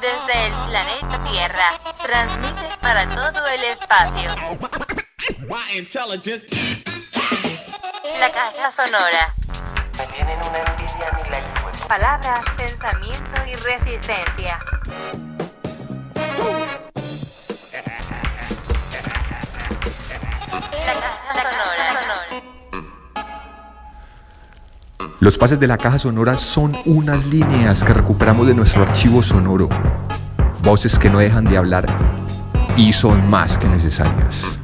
Desde el planeta Tierra, transmite para todo el espacio. La caja sonora. Palabras, pensamiento y resistencia. Los pases de la caja sonora son unas líneas que recuperamos de nuestro archivo sonoro. Voces que no dejan de hablar y son más que necesarias.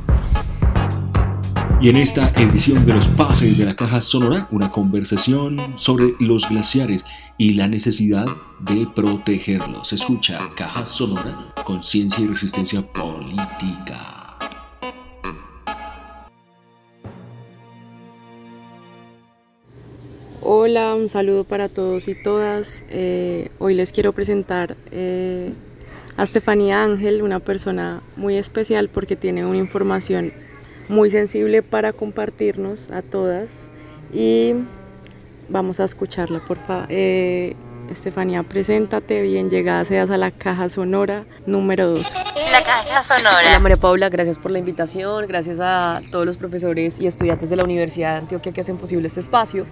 Y en esta edición de los pases de la caja sonora, una conversación sobre los glaciares y la necesidad de protegerlos. Escucha Caja Sonora, Conciencia y Resistencia Política. Hola, un saludo para todos y todas. Eh, hoy les quiero presentar eh, a Estefanía Ángel, una persona muy especial porque tiene una información muy sensible para compartirnos a todas y vamos a escucharla, por favor. Eh, Estefanía, preséntate, bien llegada seas a la caja sonora número 2. La caja sonora. Hola María Paula, gracias por la invitación, gracias a todos los profesores y estudiantes de la Universidad de Antioquia que hacen posible este espacio.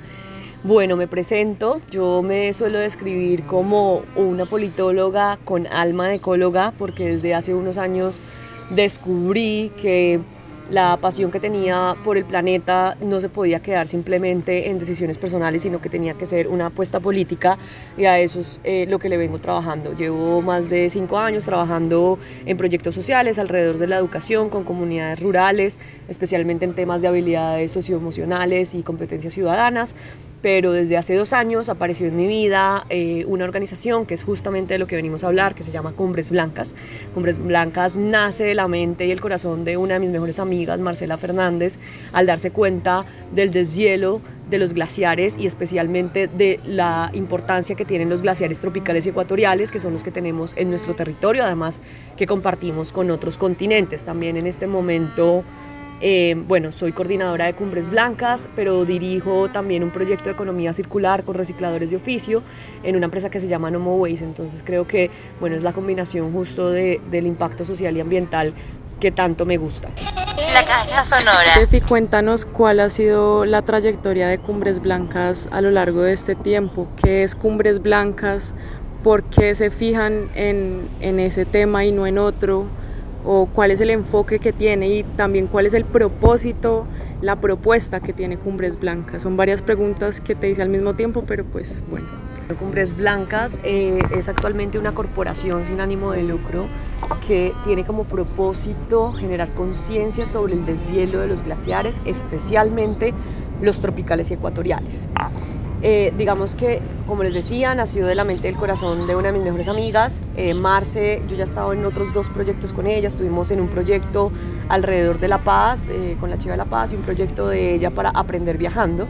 Bueno, me presento, yo me suelo describir como una politóloga con alma de ecóloga porque desde hace unos años descubrí que la pasión que tenía por el planeta no se podía quedar simplemente en decisiones personales, sino que tenía que ser una apuesta política y a eso es eh, lo que le vengo trabajando. Llevo más de cinco años trabajando en proyectos sociales alrededor de la educación con comunidades rurales, especialmente en temas de habilidades socioemocionales y competencias ciudadanas pero desde hace dos años apareció en mi vida eh, una organización que es justamente de lo que venimos a hablar, que se llama Cumbres Blancas. Cumbres Blancas nace de la mente y el corazón de una de mis mejores amigas, Marcela Fernández, al darse cuenta del deshielo de los glaciares y especialmente de la importancia que tienen los glaciares tropicales y ecuatoriales, que son los que tenemos en nuestro territorio, además que compartimos con otros continentes. También en este momento eh, bueno, soy coordinadora de Cumbres Blancas, pero dirijo también un proyecto de economía circular con recicladores de oficio en una empresa que se llama Nomo Waste. Entonces creo que bueno, es la combinación justo de, del impacto social y ambiental que tanto me gusta. La caja sonora. Tefi, cuéntanos cuál ha sido la trayectoria de Cumbres Blancas a lo largo de este tiempo. ¿Qué es Cumbres Blancas? ¿Por qué se fijan en, en ese tema y no en otro? O cuál es el enfoque que tiene y también cuál es el propósito, la propuesta que tiene Cumbres Blancas. Son varias preguntas que te hice al mismo tiempo, pero pues bueno. Cumbres Blancas eh, es actualmente una corporación sin ánimo de lucro que tiene como propósito generar conciencia sobre el deshielo de los glaciares, especialmente los tropicales y ecuatoriales. Eh, digamos que, como les decía, nació de la mente del corazón de una de mis mejores amigas, eh, Marce. Yo ya he estado en otros dos proyectos con ella. Estuvimos en un proyecto alrededor de La Paz, eh, con la Chiva de La Paz, y un proyecto de ella para aprender viajando.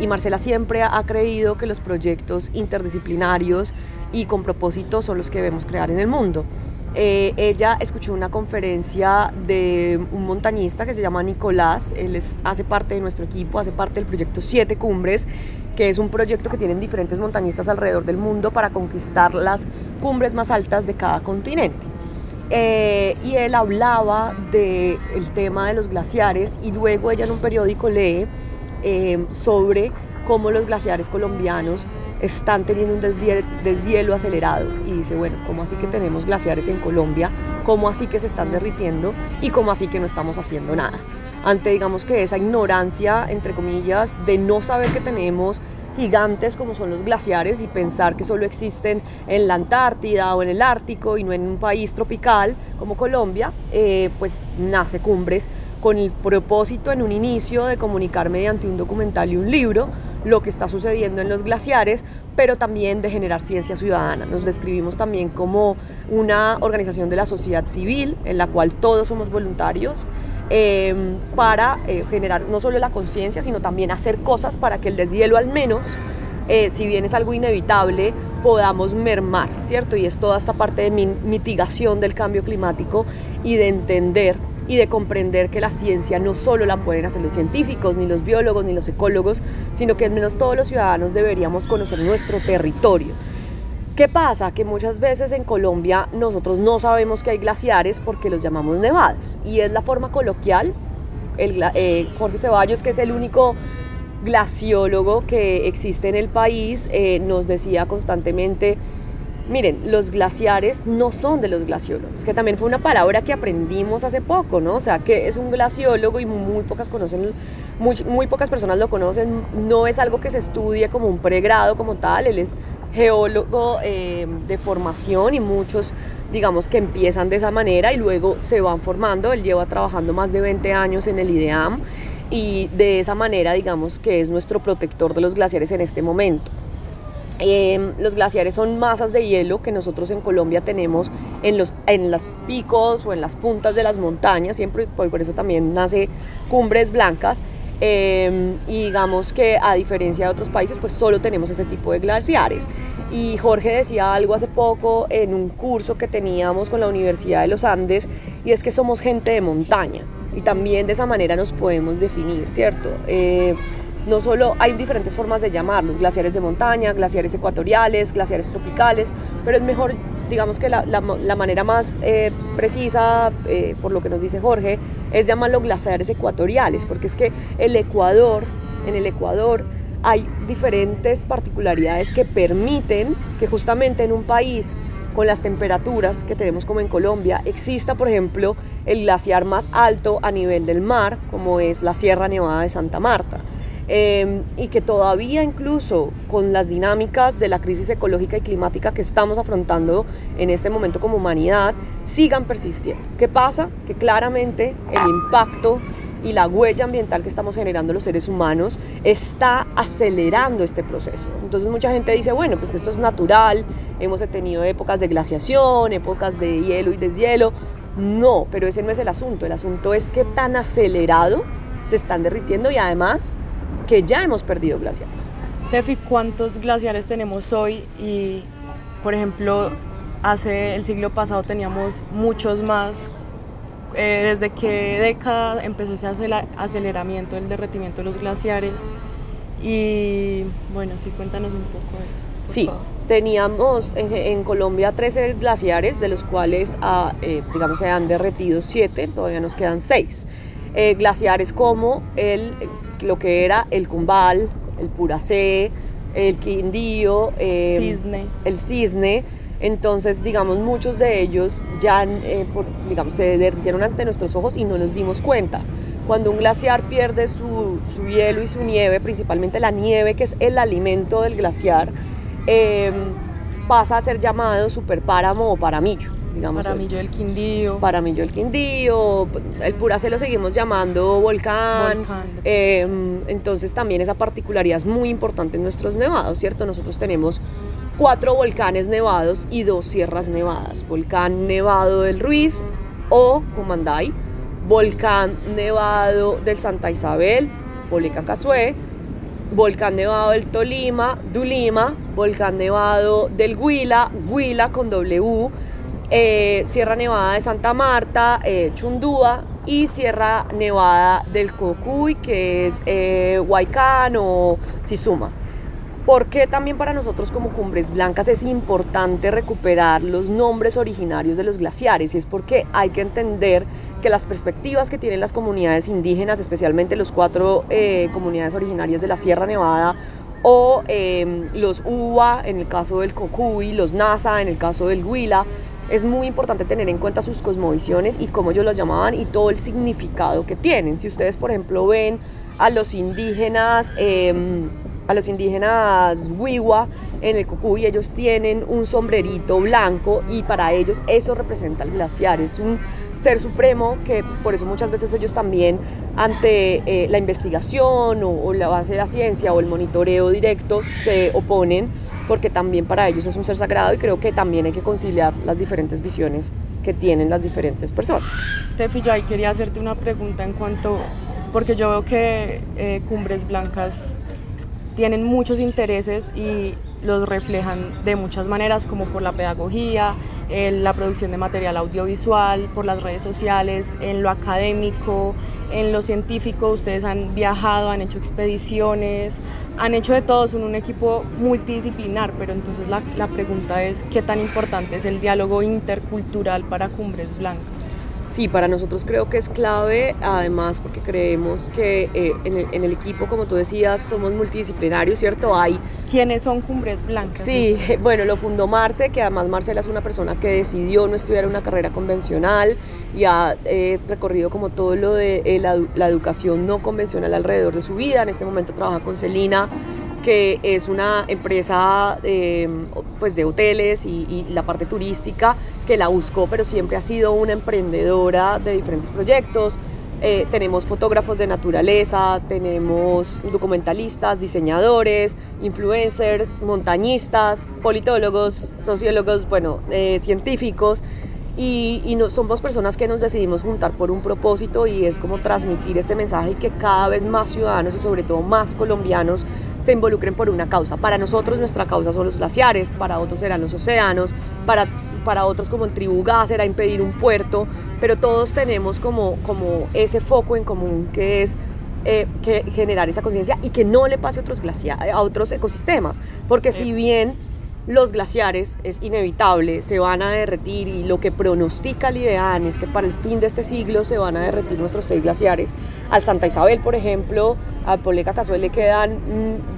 y Marcela siempre ha creído que los proyectos interdisciplinarios y con propósito son los que debemos crear en el mundo. ella escuchó una conferencia de un montañista que se llama Nicolás, él hace parte de nuestro equipo, hace parte del proyecto Siete Cumbres que es un proyecto que tienen diferentes montañistas alrededor del mundo para conquistar las cumbres más altas de cada continente. Eh, y él hablaba del tema de los glaciares y luego ella en un periódico lee eh, sobre cómo los glaciares colombianos están teniendo un deshielo, acelerado y dice, bueno, ¿cómo así que tenemos glaciares en Colombia? ¿Cómo así que se están derritiendo? ¿Y cómo así que no estamos haciendo nada? Ante, digamos que esa ignorancia, entre comillas, de no saber que tenemos gigantes como son los glaciares y pensar que solo existen en la Antártida o en el Ártico y no en un país tropical como Colombia, eh, pues nace Cumbres con el propósito en un inicio de comunicar mediante un documental y un libro lo que está sucediendo en los glaciares, pero también de generar ciencia ciudadana. Nos describimos también como una organización de la sociedad civil en la cual todos somos voluntarios Em, para eh, generar no solo la conciencia, sino también hacer cosas para que el deshielo al menos, eh, si bien es algo inevitable, podamos mermar, ¿cierto? Y es toda esta parte de mitigación del cambio climático y de entender y de comprender que la ciencia no solo la pueden hacer los científicos, ni los biólogos, ni los ecólogos, sino que al menos todos los ciudadanos deberíamos conocer nuestro territorio. ¿Qué pasa? Que muchas veces en Colombia nosotros no sabemos que hay glaciares porque los llamamos nevados y es la forma coloquial. El, eh, Jorge Ceballos, que es el único glaciólogo que existe en el país, eh, nos decía constantemente Miren, los glaciares no son de los glaciólogos, que también fue una palabra que aprendimos hace poco, ¿no? O sea, que es un glaciólogo y muy pocas conocen, muy, pocas personas lo conocen, no es algo que se estudie como un pregrado como tal, él es geólogo eh, de formación y muchos, digamos, que empiezan de esa manera y luego se van formando, él lleva trabajando más de 20 años en el IDEAM y de esa manera, digamos, que es nuestro protector de los glaciares en este momento. Em, los glaciares son masas de hielo que nosotros en Colombia tenemos en los en las picos o en las puntas de las montañas, siempre por eso también nace cumbres blancas. Em, y digamos que a diferencia de otros países, pues solo tenemos ese tipo de glaciares. Y Jorge decía algo hace poco en un curso que teníamos con la Universidad de los Andes, y es que somos gente de montaña, y también de esa manera nos podemos definir, ¿cierto? Eh, no solo hay diferentes formas de llamarlos, glaciares de montaña, glaciares ecuatoriales, glaciares tropicales, pero es mejor, digamos que la, manera más eh, precisa, eh, por lo que nos dice Jorge, es llamarlo glaciares ecuatoriales, porque es que el Ecuador, en el Ecuador, hay diferentes particularidades que permiten que justamente en un país con las temperaturas que tenemos como en Colombia, exista, por ejemplo, el glaciar más alto a nivel del mar, como es la Sierra Nevada de Santa Marta. Em, y que todavía incluso con las dinámicas de la crisis ecológica y climática que estamos afrontando en este momento como humanidad, sigan persistiendo. ¿Qué pasa? Que claramente el impacto y la huella ambiental que estamos generando los seres humanos está acelerando este proceso. Entonces mucha gente dice, bueno, pues que esto es natural, hemos tenido épocas de glaciación, épocas de hielo y deshielo. No, pero ese no es el asunto, el asunto es que tan acelerado se están derritiendo y además que ya hemos perdido glaciares. Tefi, ¿cuántos glaciares tenemos hoy? Y, por ejemplo, hace el siglo pasado teníamos muchos más. Eh, ¿Desde qué década empezó ese aceleramiento del derretimiento de los glaciares? Y bueno, sí, cuéntanos un poco de eso. Sí, teníamos en, Colombia 13 glaciares, de los cuales, ah, eh, digamos, se han derretido 7, todavía nos quedan 6. Eh, glaciares como el lo que era el Cumbal, el Puracé, el Quindío, em, cisne. el Cisne. Entonces, digamos, muchos de ellos ya eh, digamos, se derritieron ante nuestros ojos y no nos dimos cuenta. Cuando un glaciar pierde su, hielo y su nieve, principalmente la nieve, que es el alimento del glaciar, em, pasa a ser llamado superpáramo o paramillo digamos. Paramillo del Quindío. Paramillo del Quindío, el Puracé lo seguimos llamando volcán. Em, entonces también esa particularidad es muy importante en nuestros nevados, ¿cierto? Nosotros tenemos cuatro volcanes nevados y dos sierras nevadas. Volcán Nevado del Ruiz o Cumanday, Volcán Nevado del Santa Isabel, Casué, Volcán Nevado del Tolima, Dulima, Volcán Nevado del Huila, Huila con W, eh, Sierra Nevada de Santa Marta, eh, Chundúa y Sierra Nevada del Cocuy, que es eh, Huaycán o Sisuma. Porque también para nosotros como Cumbres Blancas es importante recuperar los nombres originarios de los glaciares? Y es porque hay que entender que las perspectivas que tienen las comunidades indígenas, especialmente los cuatro eh, comunidades originarias de la Sierra Nevada, o los UBA en el caso del Cocuy, los NASA en el caso del Huila, es muy importante tener en cuenta sus cosmovisiones y cómo ellos las llamaban y todo el significado que tienen. Si ustedes, por ejemplo, ven a los indígenas, em, a los indígenas Wiwa en el Cocuy, ellos tienen un sombrerito blanco y para ellos eso representa el glaciar, es un ser supremo que por eso muchas veces ellos también ante eh, la investigación o, o la base de la ciencia o el monitoreo directo se oponen porque también para ellos es un ser sagrado y creo que también hay que conciliar las diferentes visiones que tienen las diferentes personas. Tefi, yo ahí quería hacerte una pregunta en cuanto, porque yo veo que eh, Cumbres Blancas tienen muchos intereses y los reflejan de muchas maneras, como por la pedagogía, en la producción de material audiovisual, por las redes sociales, en lo académico, en lo científico. Ustedes han viajado, han hecho expediciones, han hecho de todo, son un equipo multidisciplinar, pero entonces la, la pregunta es, ¿qué tan importante es el diálogo intercultural para Cumbres Blancas? Sí, para nosotros creo que es clave, además porque creemos que eh, en, el, equipo, como tú decías, somos multidisciplinarios, ¿cierto? Hay... ¿Quiénes son Cumbres Blancas? Sí, bueno, lo fundó Marce, que además Marcela es una persona que decidió no estudiar una carrera convencional y ha eh, recorrido como todo lo de eh, la, la educación no convencional alrededor de su vida. En este momento trabaja con Celina que es una empresa pues de hoteles y, la parte turística que la buscó, pero siempre ha sido una emprendedora de diferentes proyectos. Eh, tenemos fotógrafos de naturaleza, tenemos documentalistas, diseñadores, influencers, montañistas, politólogos, sociólogos, bueno, eh, científicos y, no, somos personas que nos decidimos juntar por un propósito y es como transmitir este mensaje y que cada vez más ciudadanos y sobre todo más colombianos se involucren por una causa. Para nosotros nuestra causa son los glaciares, para otros serán los océanos, para, para otros como en Tribu Gas era impedir un puerto, pero todos tenemos como, como ese foco en común que es eh, que generar esa conciencia y que no le pase a otros, a otros ecosistemas, porque si bien los glaciares es inevitable, se van a derretir y lo que pronostica el IDEAN es que para el fin de este siglo se van a derretir nuestros seis glaciares. Al Santa Isabel, por ejemplo, al Poleca Casuel le quedan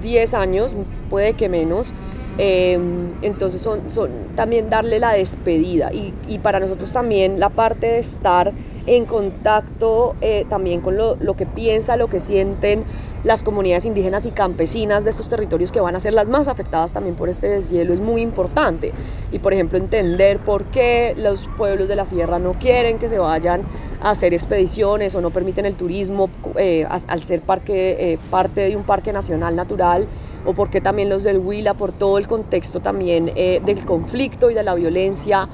10 años, puede que menos. Em, entonces son, también darle la despedida y, y, para nosotros también la parte de estar en contacto eh, también con lo, lo que piensa, lo que sienten las comunidades indígenas y campesinas de estos territorios que van a ser las más afectadas también por este deshielo es muy importante. Y por ejemplo entender por qué los pueblos de la sierra no quieren que se vayan a hacer expediciones o no permiten el turismo eh, al ser eh, parte de un parque nacional natural o por qué también los del Huila, por todo el contexto también eh, del conflicto y de la violencia,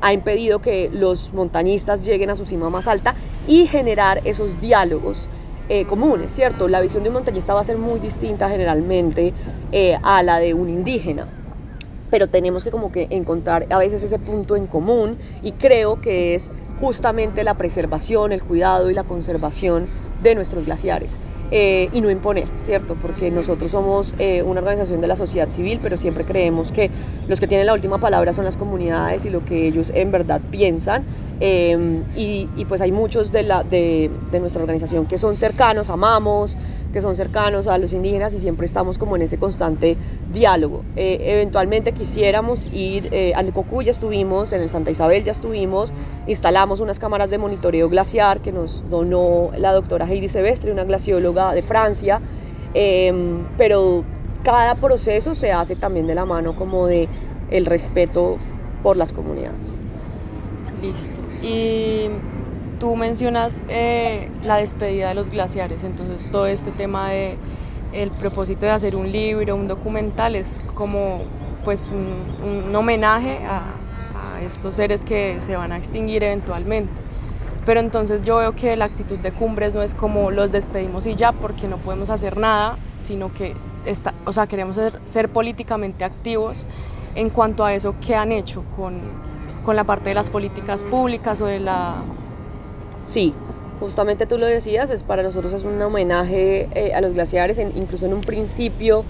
ha impedido que los montañistas lleguen a su cima más alta y generar esos diálogos eh, comunes, ¿cierto? La visión de un montañista va a ser muy distinta generalmente eh, a la de un indígena pero tenemos que como que encontrar a veces ese punto en común y creo que es justamente la preservación, el cuidado y la conservación de nuestros glaciares. Eh, y no imponer, ¿cierto? Porque nosotros somos una organización de la sociedad civil, pero siempre creemos que los que tienen la última palabra son las comunidades y lo que ellos en verdad piensan Em, y, pues hay muchos de, la, de, nuestra organización que son cercanos, amamos, que son cercanos a los indígenas y siempre estamos como en ese constante diálogo. Eh, eventualmente quisiéramos ir, eh, al Cocu ya estuvimos, en el Santa Isabel ya estuvimos, instalamos unas cámaras de monitoreo glaciar que nos donó la doctora Heidi Sebestre, una glacióloga de Francia, em, pero cada proceso se hace también de la mano como de el respeto por las comunidades. Listo. Tú mencionas eh, la despedida de los glaciares, entonces todo este tema de el propósito de hacer un libro, un documental es como pues un, homenaje a, estos seres que se van a extinguir eventualmente. Pero entonces yo veo que la actitud de Cumbres no es como los despedimos y ya porque no podemos hacer nada, sino que está, o sea, queremos ser, ser políticamente activos en cuanto a eso que han hecho con, con la parte de las políticas públicas o de la... Sí, justamente tú lo decías, es para nosotros es un homenaje eh, a los glaciares, incluso en un principio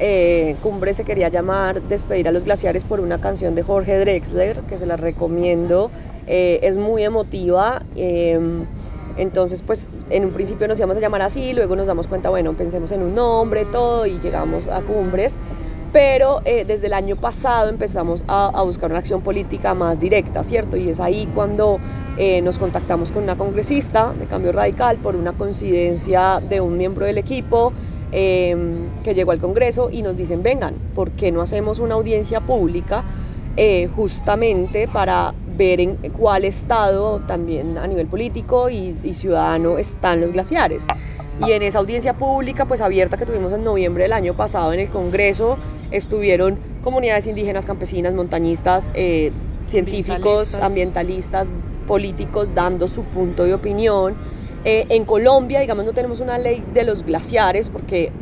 eh, Cumbre se quería llamar Despedir a los glaciares por una canción de Jorge Drexler, que se la recomiendo, eh, es muy emotiva. Em, entonces, pues en un principio nos íbamos a llamar así, luego nos damos cuenta, bueno, pensemos en un nombre, todo, y llegamos a Cumbres pero eh, desde el año pasado empezamos a, buscar una acción política más directa, ¿cierto? Y es ahí cuando eh, nos contactamos con una congresista de Cambio Radical por una coincidencia de un miembro del equipo em, que llegó al Congreso y nos dicen, vengan, ¿por qué no hacemos una audiencia pública eh, justamente para ver en cuál estado también a nivel político y, y ciudadano están los glaciares? Y en esa audiencia pública, pues abierta que tuvimos en noviembre del año pasado en el Congreso, estuvieron comunidades indígenas, campesinas, montañistas, eh, científicos, ambientalistas. políticos dando su punto de opinión. Eh, en Colombia, digamos, no tenemos una ley de los glaciares porque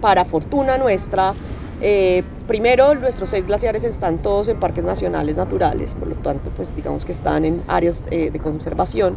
para fortuna nuestra, Eh, primero, nuestros seis glaciares están todos en parques nacionales naturales, por lo tanto, pues digamos que están en áreas eh, de conservación.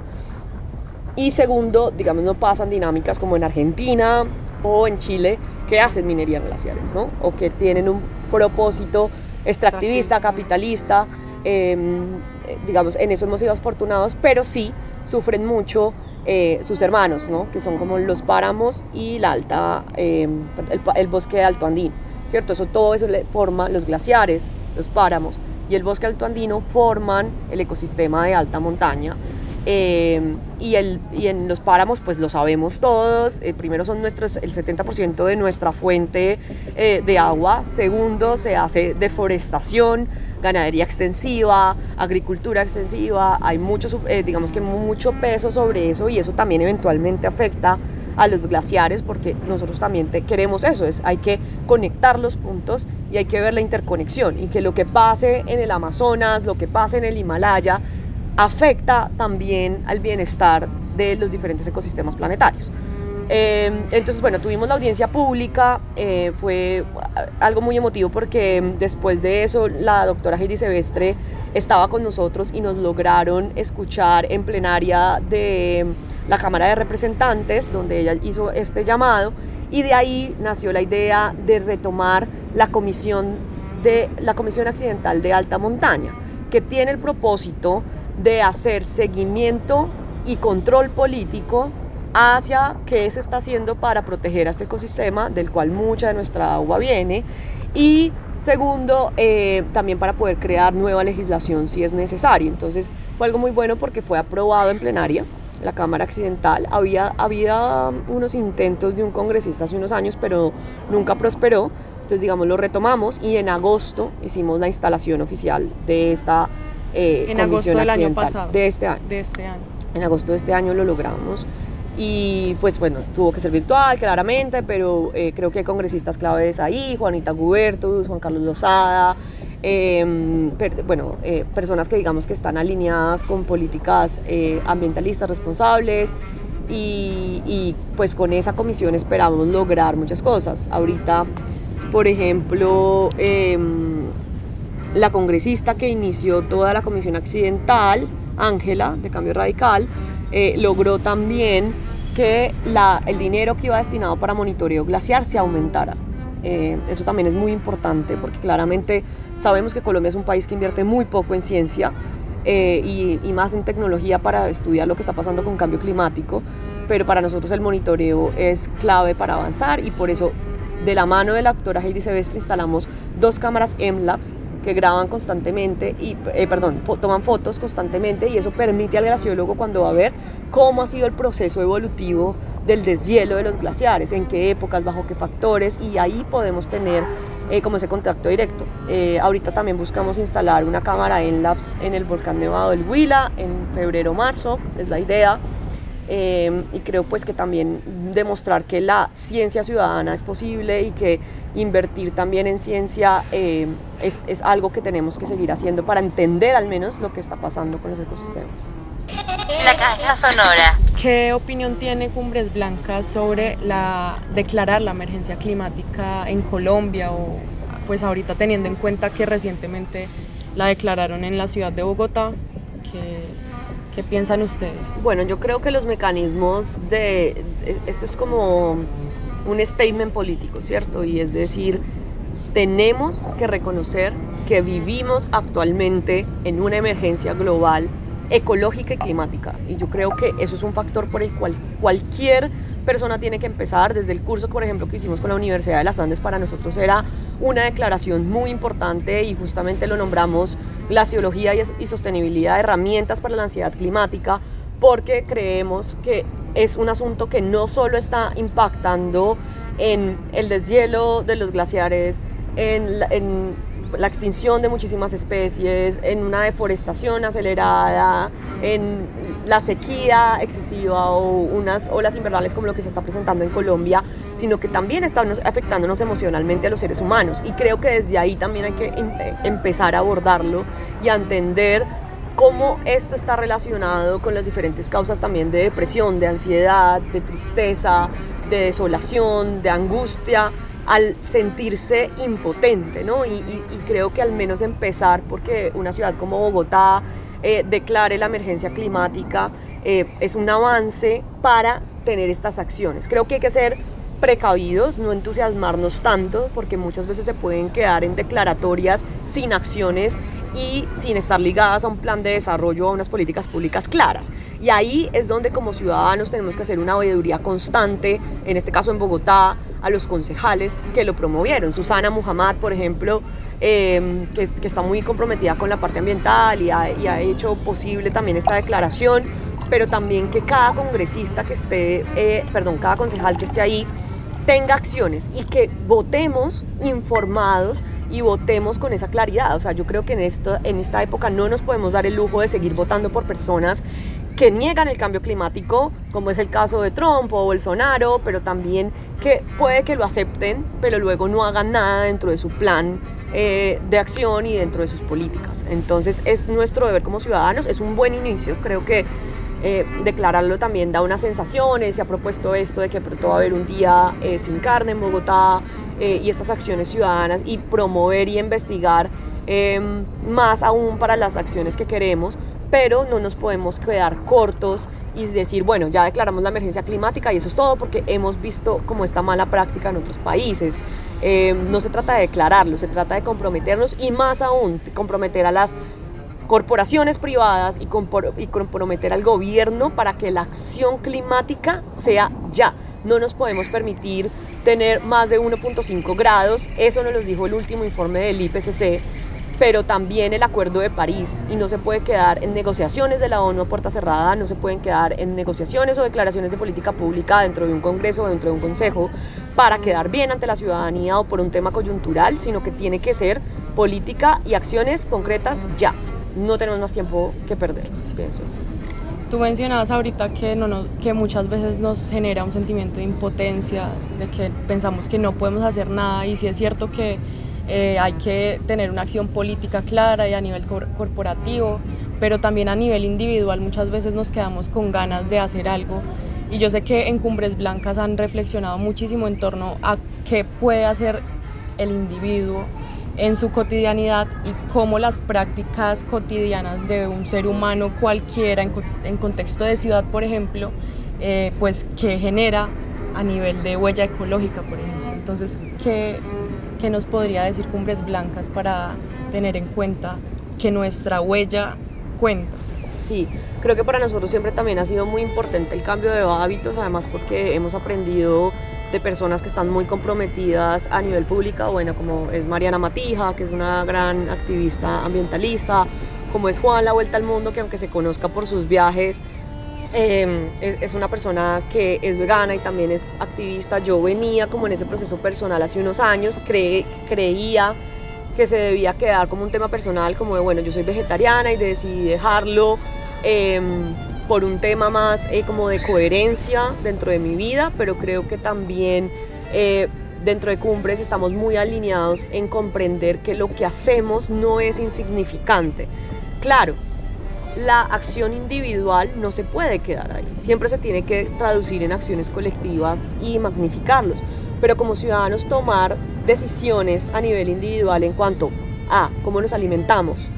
Y segundo, digamos, no pasan dinámicas como en Argentina o en Chile que hacen minería en glaciares, ¿no? O que tienen un propósito extractivista, capitalista. Em, digamos, en eso hemos sido afortunados, pero sí sufren mucho eh, sus hermanos, ¿no? Que son como los páramos y la alta, em, el, el bosque alto andino. ¿cierto? Eso, todo eso le forma los glaciares, los páramos y el bosque alto andino forman el ecosistema de alta montaña. Eh, y, el, y, en los páramos, pues lo sabemos todos. Eh, primero son nuestros, el 70% de nuestra fuente eh, de agua. Segundo, se hace deforestación, ganadería extensiva, agricultura extensiva. Hay mucho, digamos que mucho peso sobre eso y eso también eventualmente afecta a los glaciares porque nosotros también queremos eso, es, hay que conectar los puntos y hay que ver la interconexión y que lo que pase en el Amazonas, lo que pase en el Himalaya, afecta también al bienestar de los diferentes ecosistemas planetarios. Em, entonces, bueno, tuvimos la audiencia pública, eh, fue algo muy emotivo porque después de eso la doctora Heidi Sevestre estaba con nosotros y nos lograron escuchar en plenaria de la Cámara de Representantes, donde ella hizo este llamado, y de ahí nació la idea de retomar la comisión, de, la comisión Accidental de Alta Montaña, que tiene el propósito de hacer seguimiento y control político hacia qué se está haciendo para proteger a este ecosistema, del cual mucha de nuestra agua viene, y segundo, eh, también para poder crear nueva legislación si es necesario. Entonces fue algo muy bueno porque fue aprobado en plenaria la Cámara Accidental. Había, había unos intentos de un congresista hace unos años, pero nunca prosperó. Entonces, digamos, lo retomamos y en agosto hicimos la instalación oficial de esta eh, en agosto del año pasado. De este año. De este año. En agosto de este año lo logramos. Y pues bueno, tuvo que ser virtual, claramente, pero eh, creo que hay congresistas claves ahí, Juanita Gubertus, Juan Carlos Lozada, Em, bueno, eh, personas que digamos que están alineadas con políticas eh, ambientalistas responsables y, pues con esa comisión esperamos lograr muchas cosas. Ahorita, por ejemplo, em, la congresista que inició toda la comisión accidental, Ángela, de Cambio Radical, eh, logró también que el dinero que iba destinado para monitoreo glaciar se aumentara. Eh, eso también es muy importante porque claramente sabemos que Colombia es un país que invierte muy poco en ciencia eh, y, más en tecnología para estudiar lo que está pasando con cambio climático, pero para nosotros el monitoreo es clave para avanzar y por eso de la mano de la doctora Heidi Sevestre instalamos dos cámaras M-Labs que graban constantemente y, eh, perdón, toman fotos constantemente y eso permite al glaciólogo cuando va a ver cómo ha sido el proceso evolutivo del deshielo de los glaciares, en qué épocas, bajo qué factores y ahí podemos tener eh, como ese contacto directo. Eh, ahorita también buscamos instalar una cámara en Labs en el volcán Nevado del Huila en febrero-marzo, es la idea. Em, y creo pues que también demostrar que la ciencia ciudadana es posible y que invertir también en ciencia em, es, es algo que tenemos que seguir haciendo para entender al menos lo que está pasando con los ecosistemas. La caja sonora. ¿Qué opinión tiene Cumbres Blancas sobre la, declarar la emergencia climática en Colombia o pues ahorita teniendo en cuenta que recientemente la declararon en la ciudad de Bogotá? Que ¿Qué piensan ustedes? Bueno, yo creo que los mecanismos de... Esto es como un statement político, ¿cierto? Y es decir, tenemos que reconocer que vivimos actualmente en una emergencia global ecológica y climática. Y yo creo que eso es un factor por el cual cualquier persona tiene que empezar. Desde el curso, por ejemplo, que hicimos con la Universidad de las Andes, para nosotros era una declaración muy importante y justamente lo nombramos glaciología y sostenibilidad, herramientas para la ansiedad climática, porque creemos que es un asunto que no solo está impactando en el deshielo de los glaciares, en, en la extinción de muchísimas especies, en una deforestación acelerada, en la sequía excesiva o unas olas invernales como lo que se está presentando en Colombia, sino que también está afectándonos emocionalmente a los seres humanos. Y creo que desde ahí también hay que em, eh, empezar a abordarlo y a entender cómo esto está relacionado con las diferentes causas también de depresión, de ansiedad, de tristeza, de desolación, de angustia al sentirse impotente, ¿no? Y, creo que al menos empezar, porque una ciudad como Bogotá eh, declare la emergencia climática, eh, es un avance para tener estas acciones. Creo que hay que ser precavidos, no entusiasmarnos tanto, porque muchas veces se pueden quedar en declaratorias sin acciones y sin estar ligadas a un plan de desarrollo, a unas políticas públicas claras. Y ahí es donde como ciudadanos tenemos que hacer una veeduría constante, en este caso en Bogotá, a los concejales que lo promovieron. Susana Muhammad, por ejemplo, em, que, está muy comprometida con la parte ambiental y ha, y ha hecho posible también esta declaración, pero también que cada congresista que esté, eh, perdón, cada concejal que esté ahí, tenga acciones y que votemos informados y votemos con esa claridad. O sea, yo creo que en, en esta época no nos podemos dar el lujo de seguir votando por personas que niegan el cambio climático, como es el caso de Trump o Bolsonaro, pero también que puede que lo acepten, pero luego no hagan nada dentro de su plan eh, de acción y dentro de sus políticas. Entonces es nuestro deber como ciudadanos, es un buen inicio, creo que eh, declararlo también da unas sensaciones, se ha propuesto esto de que pronto va a haber un día eh, sin carne en Bogotá eh, y estas acciones ciudadanas y promover y investigar em, más aún para las acciones que queremos, pero no nos podemos quedar cortos y decir, bueno, ya declaramos la emergencia climática y eso es todo porque hemos visto como esta mala práctica en otros países. Em, no se trata de declararlo, se trata de comprometernos y más aún comprometer a las corporaciones privadas y, comprometer al gobierno para que la acción climática sea ya. No nos podemos permitir tener más de 1.5 grados, eso nos lo dijo el último informe del IPCC, pero también el Acuerdo de París y no se puede quedar en negociaciones de la ONU a puerta cerrada, no se pueden quedar en negociaciones o declaraciones de política pública dentro de un Congreso o dentro de un Consejo para quedar bien ante la ciudadanía o por un tema coyuntural, sino que tiene que ser política y acciones concretas ya no tenemos más tiempo que perder, pienso. Tú mencionabas ahorita que, no, que muchas veces nos genera un sentimiento de impotencia, de que pensamos que no podemos hacer nada y sí es cierto que eh, hay que tener una acción política clara y a nivel corporativo, pero también a nivel individual muchas veces nos quedamos con ganas de hacer algo y yo sé que en Cumbres Blancas han reflexionado muchísimo en torno a qué puede hacer el individuo en su cotidianidad y cómo las prácticas cotidianas de un ser humano cualquiera en, contexto de ciudad, por ejemplo, eh, pues que genera a nivel de huella ecológica, por ejemplo. Entonces, ¿qué, ¿qué nos podría decir Cumbres Blancas para tener en cuenta que nuestra huella cuenta? Sí, creo que para nosotros siempre también ha sido muy importante el cambio de hábitos, además porque hemos aprendido de personas que están muy comprometidas a nivel público, bueno, como es Mariana Matija, que es una gran activista ambientalista, como es Juan La Vuelta al Mundo, que aunque se conozca por sus viajes, em, es, una persona que es vegana y también es activista. Yo venía como en ese proceso personal hace unos años, creía que se debía quedar como un tema personal, como de, bueno, yo soy vegetariana y decidí dejarlo. Em, por un tema más eh, como de coherencia dentro de mi vida, pero creo que también eh, dentro de Cumbres estamos muy alineados en comprender que lo que hacemos no es insignificante. Claro, la acción individual no se puede quedar ahí, siempre se tiene que traducir en acciones colectivas y magnificarlos, pero como ciudadanos tomar decisiones a nivel individual en cuanto a cómo nos alimentamos,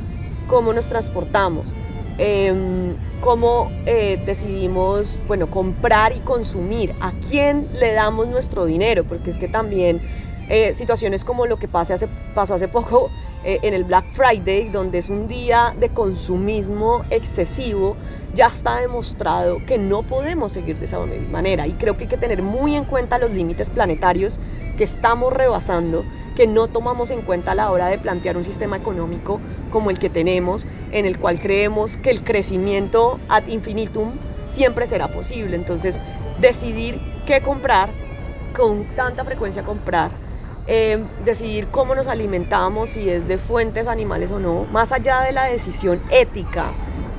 cómo nos transportamos, Em, cómo eh, decidimos, bueno, comprar y consumir, a quién le damos nuestro dinero, porque es que también eh, situaciones como lo que pasó hace poco eh, en el Black Friday, donde es un día de consumismo excesivo, ya está demostrado que no podemos seguir de esa manera. Y creo que hay que tener muy en cuenta los límites planetarios que estamos rebasando, que no tomamos en cuenta a la hora de plantear un sistema económico como el que tenemos, en el cual creemos que el crecimiento ad infinitum siempre será posible. Entonces, decidir qué comprar, con tanta frecuencia comprar, Em, decidir cómo nos alimentamos, si es de fuentes animales o no, más allá de la decisión ética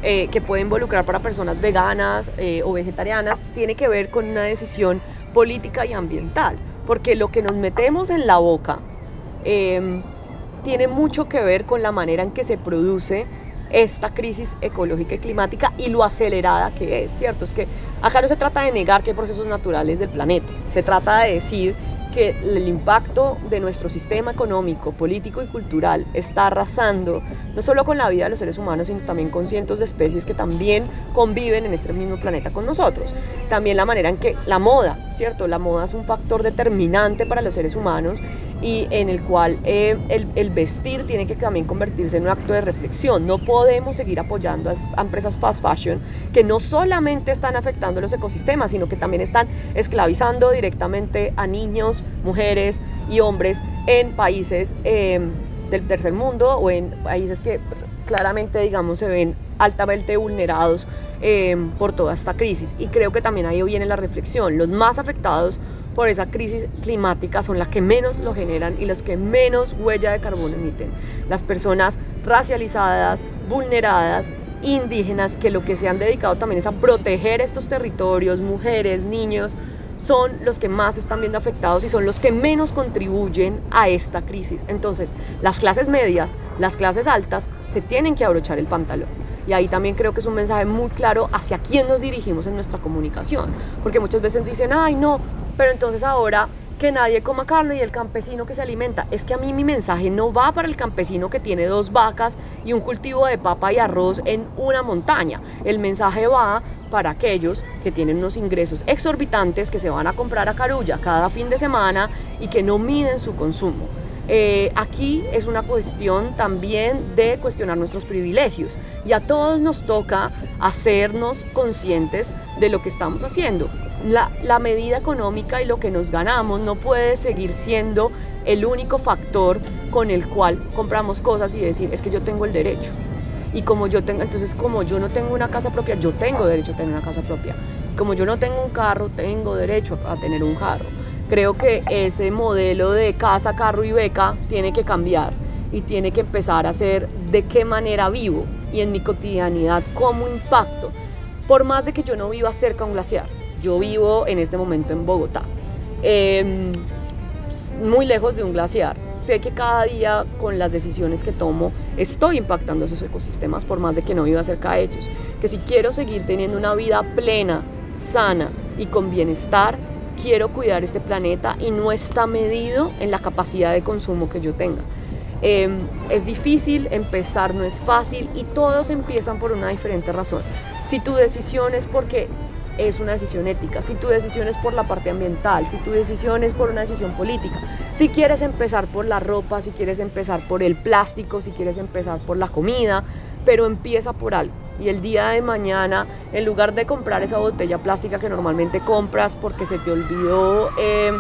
eh, que puede involucrar para personas veganas eh, o vegetarianas, tiene que ver con una decisión política y ambiental, porque lo que nos metemos en la boca em, tiene mucho que ver con la manera en que se produce esta crisis ecológica y climática y lo acelerada que es, ¿cierto? Es que acá no se trata de negar que hay procesos naturales del planeta, se trata de decir que el impacto de nuestro sistema económico, político y cultural está arrasando no solo con la vida de los seres humanos, sino también con cientos de especies que también conviven en este mismo planeta con nosotros. También la manera en que la moda, ¿cierto? La moda es un factor determinante para los seres humanos y en el cual eh, el, vestir tiene que también convertirse en un acto de reflexión. No podemos seguir apoyando a, empresas fast fashion que no solamente están afectando los ecosistemas, sino que también están esclavizando directamente a niños, mujeres y hombres en países em, del tercer mundo o en países que claramente, digamos, se ven altamente vulnerados em, por toda esta crisis. Y creo que también ahí viene la reflexión. Los más afectados por esa crisis climática son las que menos lo generan y los que menos huella de carbono emiten. Las personas racializadas, vulneradas, indígenas, que lo que se han dedicado también es a proteger estos territorios, mujeres, niños, son los que más están viendo afectados y son los que menos contribuyen a esta crisis. Entonces, las clases medias, las clases altas, se tienen que abrochar el pantalón. Y ahí también creo que es un mensaje muy claro hacia quién nos dirigimos en nuestra comunicación. Porque muchas veces dicen, ay, no, pero entonces ahora que nadie coma carne y el campesino que se alimenta. Es que a mí mi mensaje no va para el campesino que tiene dos vacas y un cultivo de papa y arroz en una montaña. El mensaje va para aquellos que tienen unos ingresos exorbitantes que se van a comprar a Carulla cada fin de semana y que no miden su consumo. Eh, aquí es una cuestión también de cuestionar nuestros privilegios y a todos nos toca hacernos conscientes de lo que estamos haciendo. La, la medida económica y lo que nos ganamos no puede seguir siendo el único factor con el cual compramos cosas y decir, es que yo tengo el derecho. Y como yo tengo, entonces como yo no tengo una casa propia, yo tengo derecho a tener una casa propia. Como yo no tengo un carro, tengo derecho a tener un carro creo que ese modelo de casa, carro y beca tiene que cambiar y tiene que empezar a ser de qué manera vivo y en mi cotidianidad cómo impacto. Por más de que yo no viva cerca de un glaciar, yo vivo en este momento en Bogotá, em, muy lejos de un glaciar. Sé que cada día con las decisiones que tomo estoy impactando esos ecosistemas por más de que no viva cerca de ellos. Que si quiero seguir teniendo una vida plena, sana y con bienestar, quiero cuidar este planeta y no está medido en la capacidad de consumo que yo tenga. Em, es difícil, empezar no es fácil y todos empiezan por una diferente razón. Si tu decisión es porque es una decisión ética, si tu decisión es por la parte ambiental, si tu decisión es por una decisión política, si quieres empezar por la ropa, si quieres empezar por el plástico, si quieres empezar por la comida, pero empieza por algo. Y el día de mañana, en lugar de comprar esa botella plástica que normalmente compras porque se te olvidó eh,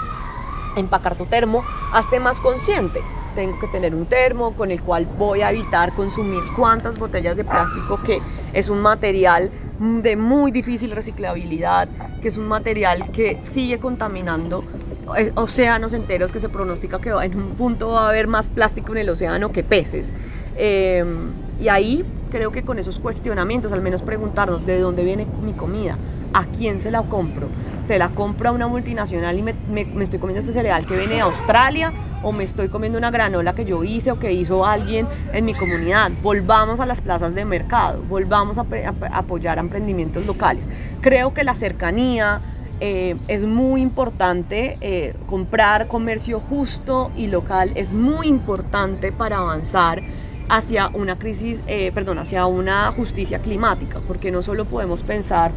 empacar tu termo, hazte más consciente. Tengo que tener un termo con el cual voy a evitar consumir cuantas botellas de plástico, que es un material de muy difícil reciclabilidad, que es un material que sigue contaminando océanos enteros, que se pronostica que en un punto va a haber más plástico en el océano que peces. Eh, y ahí creo que con esos cuestionamientos, al menos preguntarnos de dónde viene mi comida, a quién se la compro, se la compro a una multinacional y me, estoy comiendo este cereal que viene de Australia o me estoy comiendo una granola que yo hice o que hizo alguien en mi comunidad. Volvamos a las plazas de mercado, volvamos a, apoyar a emprendimientos locales. Creo que la cercanía, eh, es muy importante eh, comprar comercio justo y local, es muy importante para avanzar hacia una crisis, eh, perdón, hacia una justicia climática, porque no solo podemos pensar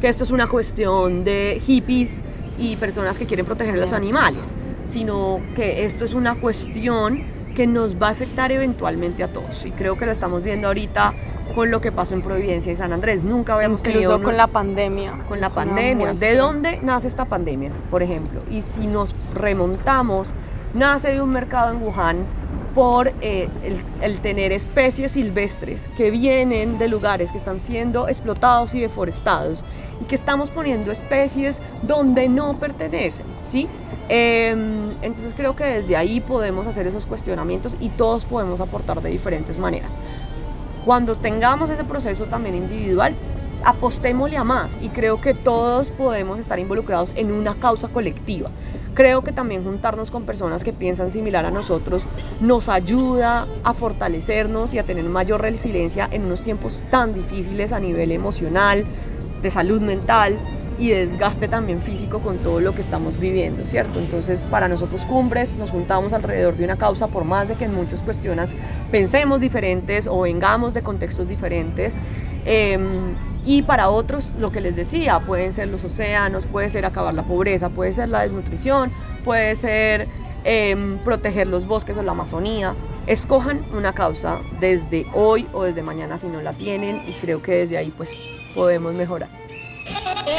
que esto es una cuestión de hippies y personas que quieren proteger a los animales, sino que esto es una cuestión que nos va a afectar eventualmente a todos. Y creo que lo estamos viendo ahorita con lo que pasó en Providencia y San Andrés. Nunca habíamos Incluso tenido... con la pandemia. Con la pandemia. ¿De dónde nace esta pandemia, por ejemplo? Y si nos remontamos, nace de un mercado en Wuhan por eh, el, tener especies silvestres que vienen de lugares que están siendo explotados y deforestados y que estamos poniendo especies donde no pertenecen, ¿sí? Em, entonces creo que desde ahí podemos hacer esos cuestionamientos y todos podemos aportar de diferentes maneras. Cuando tengamos ese proceso también individual, apostémosle a más y creo que todos podemos estar involucrados en una causa colectiva. Creo que también juntarnos con personas que piensan similar a nosotros nos ayuda a fortalecernos y a tener mayor resiliencia en unos tiempos tan difíciles a nivel emocional, de salud mental y desgaste también físico con todo lo que estamos viviendo, ¿cierto? Entonces, para nosotros cumbres nos juntamos alrededor de una causa, por más de que en muchas cuestiones pensemos diferentes o vengamos de contextos diferentes. Em, y para otros, lo que les decía, pueden ser los océanos, puede ser acabar la pobreza, puede ser la desnutrición, puede ser em, proteger los bosques de la Amazonía. Escojan una causa desde hoy o desde mañana si no la tienen y creo que desde ahí pues podemos mejorar.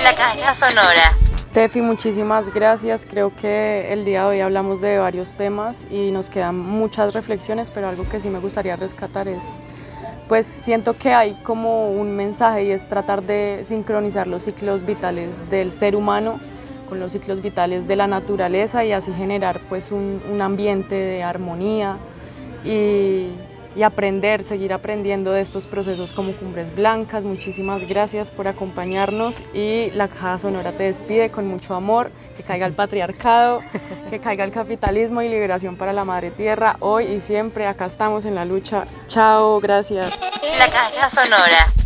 La caja sonora. Tefi, muchísimas gracias. Creo que el día de hoy hablamos de varios temas y nos quedan muchas reflexiones, pero algo que sí me gustaría rescatar es, pues siento que hay como un mensaje y es tratar de sincronizar los ciclos vitales del ser humano con los ciclos vitales de la naturaleza y así generar pues un, un ambiente de armonía y y aprender, seguir aprendiendo de estos procesos como Cumbres Blancas. Muchísimas gracias por acompañarnos y la Caja Sonora te despide con mucho amor, que caiga el patriarcado, que caiga el capitalismo y liberación para la madre tierra. Hoy y siempre acá estamos en la lucha. Chao, gracias. La Caja Sonora.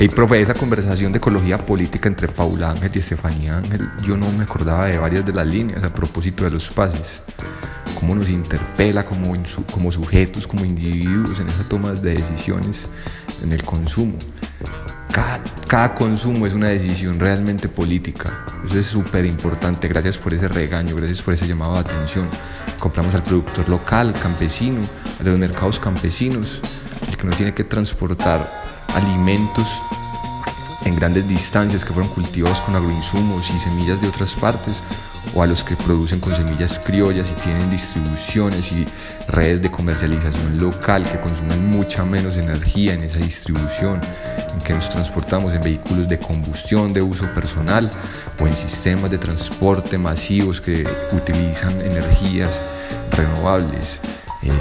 Hey, profe, esa conversación de ecología política entre Paula Ángel y Estefanía Ángel, yo no me acordaba de varias de las líneas a propósito de los pases. Cómo nos interpela como, como sujetos, como individuos en esas tomas de decisiones en el consumo. Cada, cada consumo es una decisión realmente política. Eso es súper importante. Gracias por ese regaño, gracias por ese llamado de atención. Compramos al productor local, campesino, a los mercados campesinos, el que no tiene que transportar alimentos en grandes distancias que fueron cultivados con agroinsumos y semillas de otras partes o a los que producen con semillas criollas y tienen distribuciones y redes de comercialización local que consumen mucha menos energía en esa distribución, en que nos transportamos en vehículos de combustión de uso personal o en sistemas de transporte masivos que utilizan energías renovables. Eh,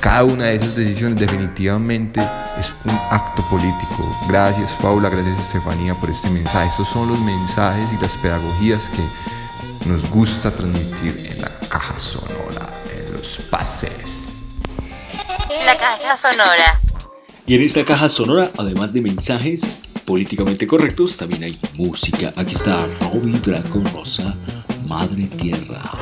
cada una de esas decisiones definitivamente es un acto político. Gracias Paula, gracias Estefanía por este mensaje. Estos son los mensajes y las pedagogías que nos gusta transmitir en la caja sonora, en los pases. La caja sonora. Y en esta caja sonora, además de mensajes políticamente correctos, también hay música. Aquí está Robbie Draco Rosa, Madre Tierra.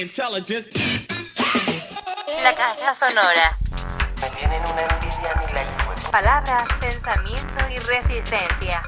Intelligence La caja sonora. Me tienen una envidia ni la Palabras, pensamiento y resistencia.